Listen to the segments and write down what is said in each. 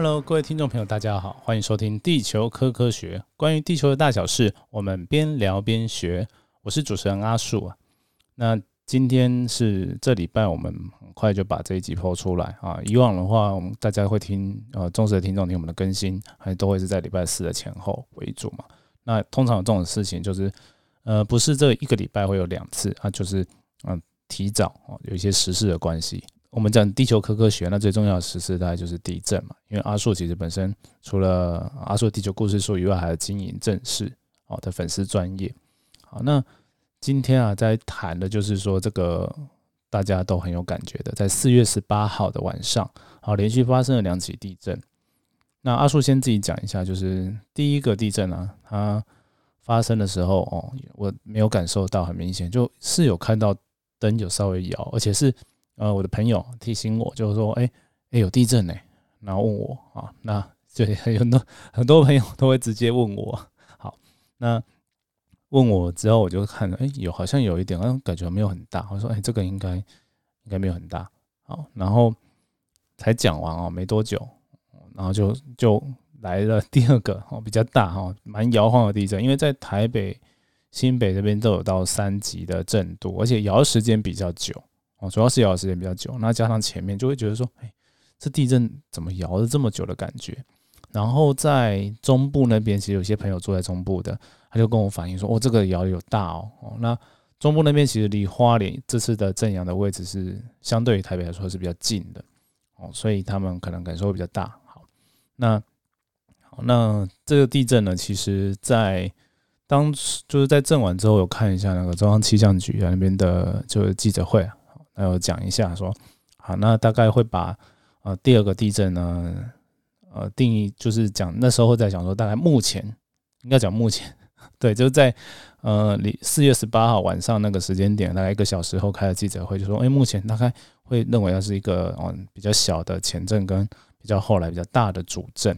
Hello，各位听众朋友，大家好，欢迎收听《地球科科学》，关于地球的大小事，我们边聊边学。我是主持人阿树啊。那今天是这礼拜，我们很快就把这一集播出来啊。以往的话，我们大家会听呃忠实的听众听我们的更新，还都会是在礼拜四的前后为主嘛。那通常有这种事情，就是呃不是这一个礼拜会有两次啊，就是嗯提早哦，有一些时事的关系。我们讲地球科科学，那最重要的实事大概就是地震嘛。因为阿树其实本身除了阿树地球故事书以外，还有经营正式哦的粉丝专业。好，那今天啊，在谈的就是说这个大家都很有感觉的，在四月十八号的晚上，好，连续发生了两起地震。那阿树先自己讲一下，就是第一个地震啊，它发生的时候哦，我没有感受到很明显，就是有看到灯有稍微摇，而且是。呃，我的朋友提醒我，就是说，哎，哎，有地震呢，然后问我啊，那对 很多很多朋友都会直接问我，好，那问我之后，我就看，哎，有好像有一点，感觉没有很大，我说，哎，这个应该应该没有很大，好，然后才讲完哦，没多久，然后就就来了第二个哦，比较大哈，蛮摇晃的地震，因为在台北、新北这边都有到三级的震度，而且摇时间比较久。哦，主要是摇的时间比较久，那加上前面就会觉得说，哎，这地震怎么摇了这么久的感觉？然后在中部那边，其实有些朋友住在中部的，他就跟我反映说，哦，这个摇有大哦。那中部那边其实离花莲这次的震央的位置是相对于台北来说是比较近的，哦，所以他们可能感受会比较大。好，那好，那这个地震呢，其实在当时就是在震完之后，有看一下那个中央气象局啊那边的就是记者会啊。还有讲一下说，好，那大概会把呃第二个地震呢，呃定义就是讲那时候在讲说，大概目前应该讲目前，对，就在呃你四月十八号晚上那个时间点，大概一个小时后开的记者会，就说，哎，目前大概会认为它是一个嗯比较小的前震跟比较后来比较大的主震。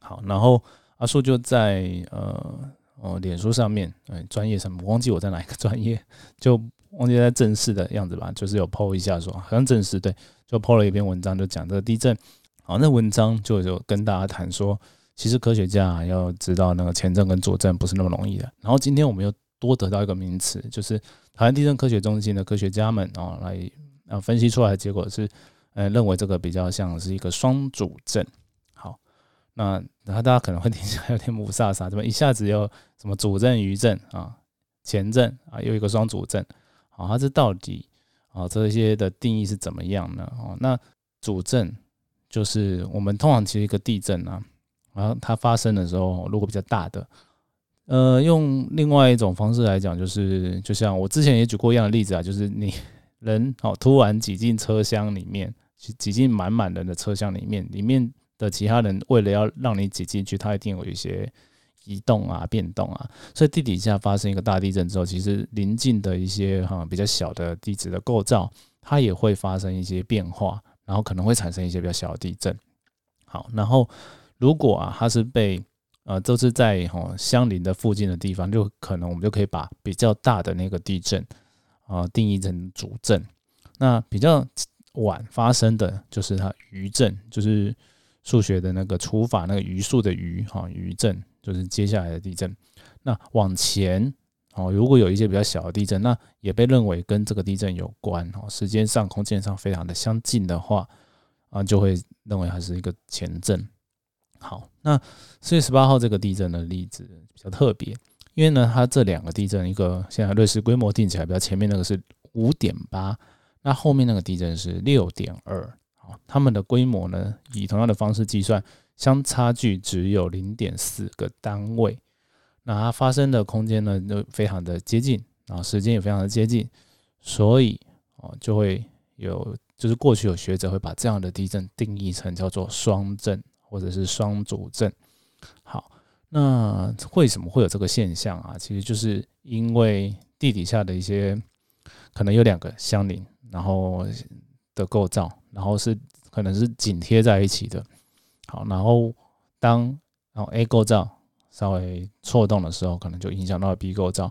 好，然后阿树就在呃哦脸书上面，哎，专业上面，忘记我在哪一个专业就。忘记在正式的样子吧，就是有 PO 一下说，好像正式对，就 PO 了一篇文章，就讲这个地震。好，那文章就有跟大家谈说，其实科学家要知道那个前震跟左震不是那么容易的。然后今天我们又多得到一个名词，就是台湾地震科学中心的科学家们啊来啊分析出来的结果是，呃，认为这个比较像是一个双主震。好，那然后大家可能会听起来有点木萨萨，怎么一下子又什么主震余震啊，前震啊，又一个双主震。啊，它这到底啊这些的定义是怎么样呢？哦，那主震就是我们通常其实一个地震啊，然后它发生的时候，如果比较大的，呃，用另外一种方式来讲，就是就像我之前也举过一样的例子啊，就是你人哦突然挤进车厢里面，挤挤进满满人的车厢里面，里面的其他人为了要让你挤进去，他一定有一些。移动啊，变动啊，所以地底下发生一个大地震之后，其实临近的一些哈比较小的地质的构造，它也会发生一些变化，然后可能会产生一些比较小的地震。好，然后如果啊它是被呃都是在哈相邻的附近的地方，就可能我们就可以把比较大的那个地震啊定义成主震。那比较晚发生的就是它余震，就是数学的那个除法那个余数的余哈余震。就是接下来的地震，那往前哦，如果有一些比较小的地震，那也被认为跟这个地震有关哦，时间上、空间上非常的相近的话，啊，就会认为它是一个前震。好，那四月十八号这个地震的例子比较特别，因为呢，它这两个地震，一个现在瑞士规模定起来比较前面那个是五点八，那后面那个地震是六点二，好，它们的规模呢，以同样的方式计算。相差距只有零点四个单位，那它发生的空间呢，就非常的接近，然后时间也非常的接近，所以哦，就会有，就是过去有学者会把这样的地震定义成叫做双震或者是双主震。好，那为什么会有这个现象啊？其实就是因为地底下的一些可能有两个相邻，然后的构造，然后是可能是紧贴在一起的。好，然后当然后 A 构造稍微错动的时候，可能就影响到 B 构造，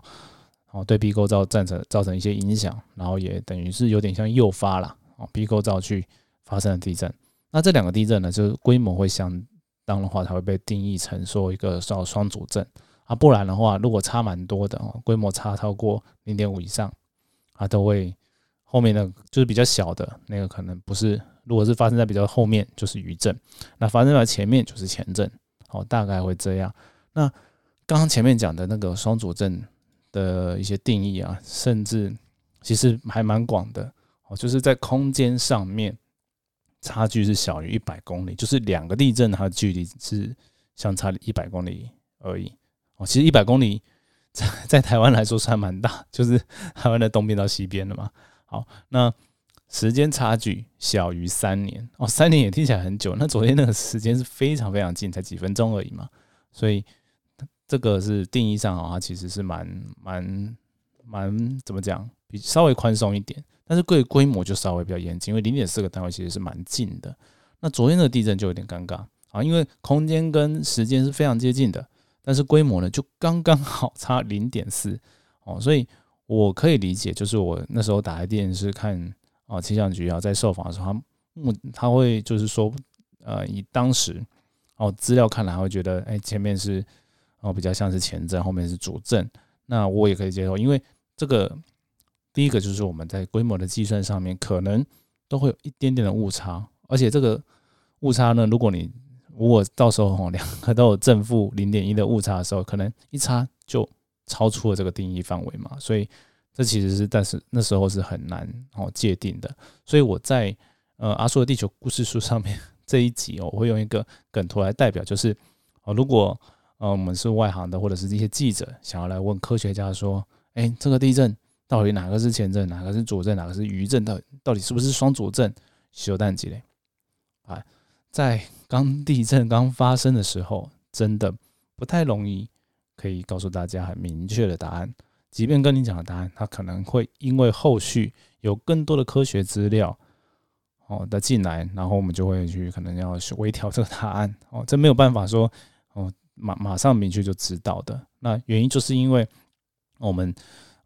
然后对 B 构造造成造成一些影响，然后也等于是有点像诱发了哦 B 构造去发生了地震。那这两个地震呢，就是规模会相当的话，才会被定义成说一个叫双主震啊。不然的话，如果差蛮多的哦，规模差超过零点五以上啊，都会后面的就是比较小的那个可能不是，如果是发生在比较后面就是余震，那发生在前面就是前震，哦，大概会这样。那刚刚前面讲的那个双主震的一些定义啊，甚至其实还蛮广的哦，就是在空间上面。差距是小于一百公里，就是两个地震它的距离是相差一百公里而已哦。其实一百公里在在台湾来说算蛮大，就是台湾的东边到西边了嘛。好，那时间差距小于三年哦，三年也听起来很久。那昨天那个时间是非常非常近，才几分钟而已嘛。所以这个是定义上啊，它其实是蛮蛮蛮怎么讲，比稍微宽松一点。但是规规模就稍微比较严谨，因为零点四个单位其实是蛮近的。那昨天的地震就有点尴尬啊，因为空间跟时间是非常接近的，但是规模呢就刚刚好差零点四哦，所以我可以理解，就是我那时候打开电视看啊气象局啊在受访的时候，他目他会就是说，呃，以当时哦资料看来，会觉得哎前面是哦比较像是前震，后面是主震，那我也可以接受，因为这个。第一个就是我们在规模的计算上面可能都会有一点点的误差，而且这个误差呢，如果你如果到时候两个都有正负零点一的误差的时候，可能一差就超出了这个定义范围嘛，所以这其实是但是那时候是很难哦界定的。所以我在呃阿叔的地球故事书上面这一集哦，我会用一个梗图来代表，就是哦如果呃我们是外行的或者是一些记者想要来问科学家说，哎这个地震。到底哪个是前震，哪个是左震，哪个是余震？到到底是不是双左震？修蛋机嘞？啊，在刚地震刚发生的时候，真的不太容易可以告诉大家很明确的答案。即便跟你讲的答案，它可能会因为后续有更多的科学资料哦的进来，然后我们就会去可能要去微调这个答案 哦。这没有办法说哦马马上明确就知道的。那原因就是因为我们。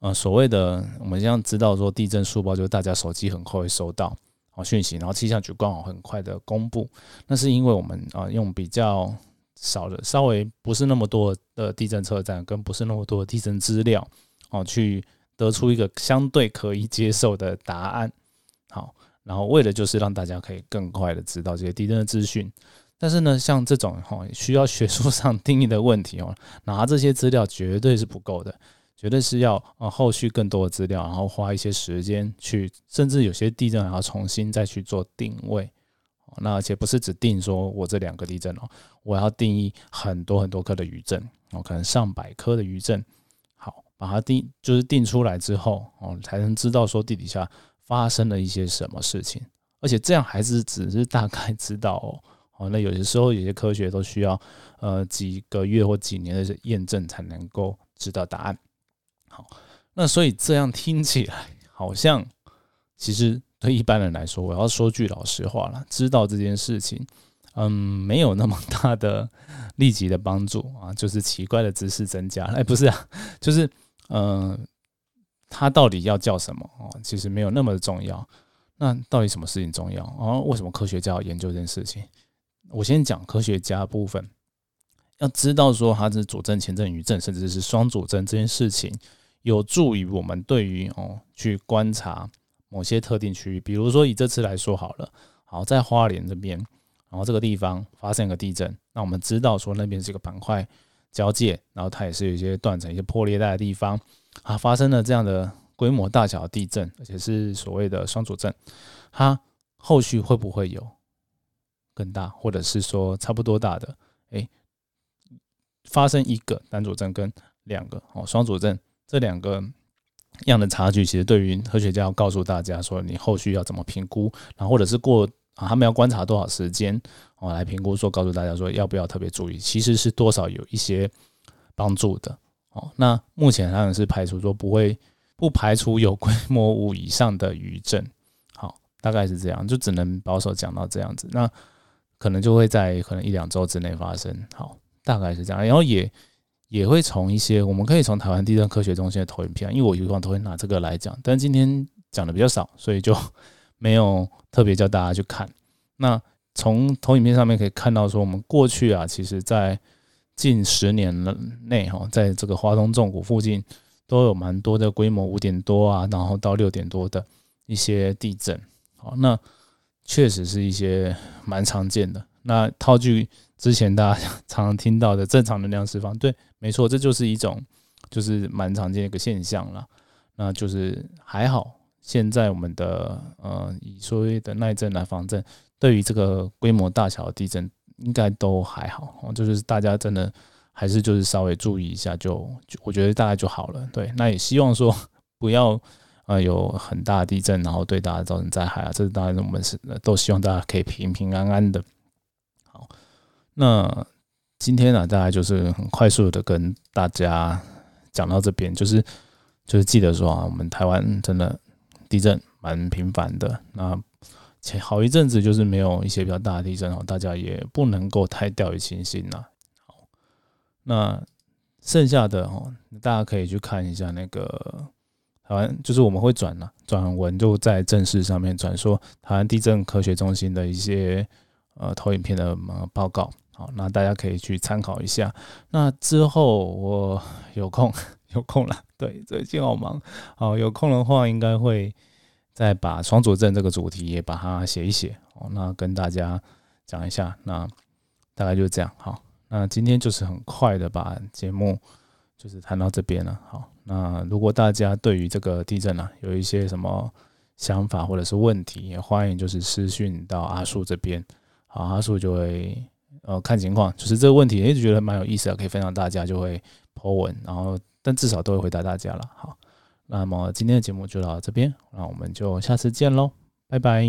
呃，所谓的我们现在知道说地震速报，就是大家手机很快会收到哦讯息，然后气象局刚好很快的公布。那是因为我们啊用比较少的、稍微不是那么多的地震车站，跟不是那么多的地震资料哦，去得出一个相对可以接受的答案。好，然后为了就是让大家可以更快的知道这些地震的资讯。但是呢，像这种哈需要学术上定义的问题哦，拿这些资料绝对是不够的。绝对是要呃后续更多的资料，然后花一些时间去，甚至有些地震还要重新再去做定位。那而且不是只定说我这两个地震哦，我要定义很多很多颗的余震哦，可能上百颗的余震。把它定就是定出来之后哦，才能知道说地底下发生了一些什么事情。而且这样还是只是大概知道哦。哦，那有些时候有些科学都需要呃几个月或几年的验证才能够知道答案。好，那所以这样听起来好像，其实对一般人来说，我要说句老实话了，知道这件事情，嗯，没有那么大的 立即的帮助啊，就是奇怪的知识增加了。哎，不是啊，就是，嗯，它到底要叫什么哦？其实没有那么的重要。那到底什么事情重要啊？为什么科学家要研究这件事情？我先讲科学家部分，要知道说它是左正、前正、余正，甚至是双左正这件事情。有助于我们对于哦去观察某些特定区域，比如说以这次来说好了，好在花莲这边，然后这个地方发生一个地震，那我们知道说那边是一个板块交界，然后它也是有一些断层、一些破裂带的地方啊，发生了这样的规模大小地震，而且是所谓的双主震，它后续会不会有更大，或者是说差不多大的？诶，发生一个单主震跟两个哦双主震。这两个样的差距，其实对于科学家要告诉大家说，你后续要怎么评估，然后或者是过啊，他们要观察多少时间哦来评估，说告诉大家说要不要特别注意，其实是多少有一些帮助的哦。那目前当然是排除说不会，不排除有规模五以上的余震，好，大概是这样，就只能保守讲到这样子。那可能就会在可能一两周之内发生，好，大概是这样，然后也。也会从一些，我们可以从台湾地震科学中心的投影片，因为我以往都会拿这个来讲，但今天讲的比较少，所以就 没有特别叫大家去看。那从投影片上面可以看到，说我们过去啊，其实在近十年内哈，在这个华东重谷附近都有蛮多的规模五点多啊，然后到六点多的一些地震。好，那确实是一些蛮常见的。那套句之前大家常常听到的正常能量释放，对，没错，这就是一种就是蛮常见的一个现象了。那就是还好，现在我们的呃以所谓的耐震来防震。对于这个规模大小的地震，应该都还好哦。就是大家真的还是就是稍微注意一下，就就我觉得大概就好了。对，那也希望说 不要呃有很大的地震，然后对大家造成灾害啊。这是当然我们是都希望大家可以平平安安的。好，那今天呢，大概就是很快速的跟大家讲到这边，就是就是记得说啊，我们台湾真的地震蛮频繁的。那前好一阵子就是没有一些比较大的地震哦，大家也不能够太掉以轻心呐。好，那剩下的哦，大家可以去看一下那个台湾，就是我们会转呐，转文就在正式上面转说台湾地震科学中心的一些呃投影片的报告。好，那大家可以去参考一下。那之后我有空 有空了，对，最近好忙，好有空的话应该会。再把双主阵这个主题也把它写一写哦，那跟大家讲一下，那大概就是这样。好，那今天就是很快的把节目就是谈到这边了。好，那如果大家对于这个地震啊有一些什么想法或者是问题，也欢迎就是私讯到阿树这边。好，阿树就会呃看情况，就是这个问题一直觉得蛮有意思的，可以分享大家就会 po 文，然后但至少都会回答大家了。好。那么今天的节目就到这边，那我们就下次见喽，拜拜。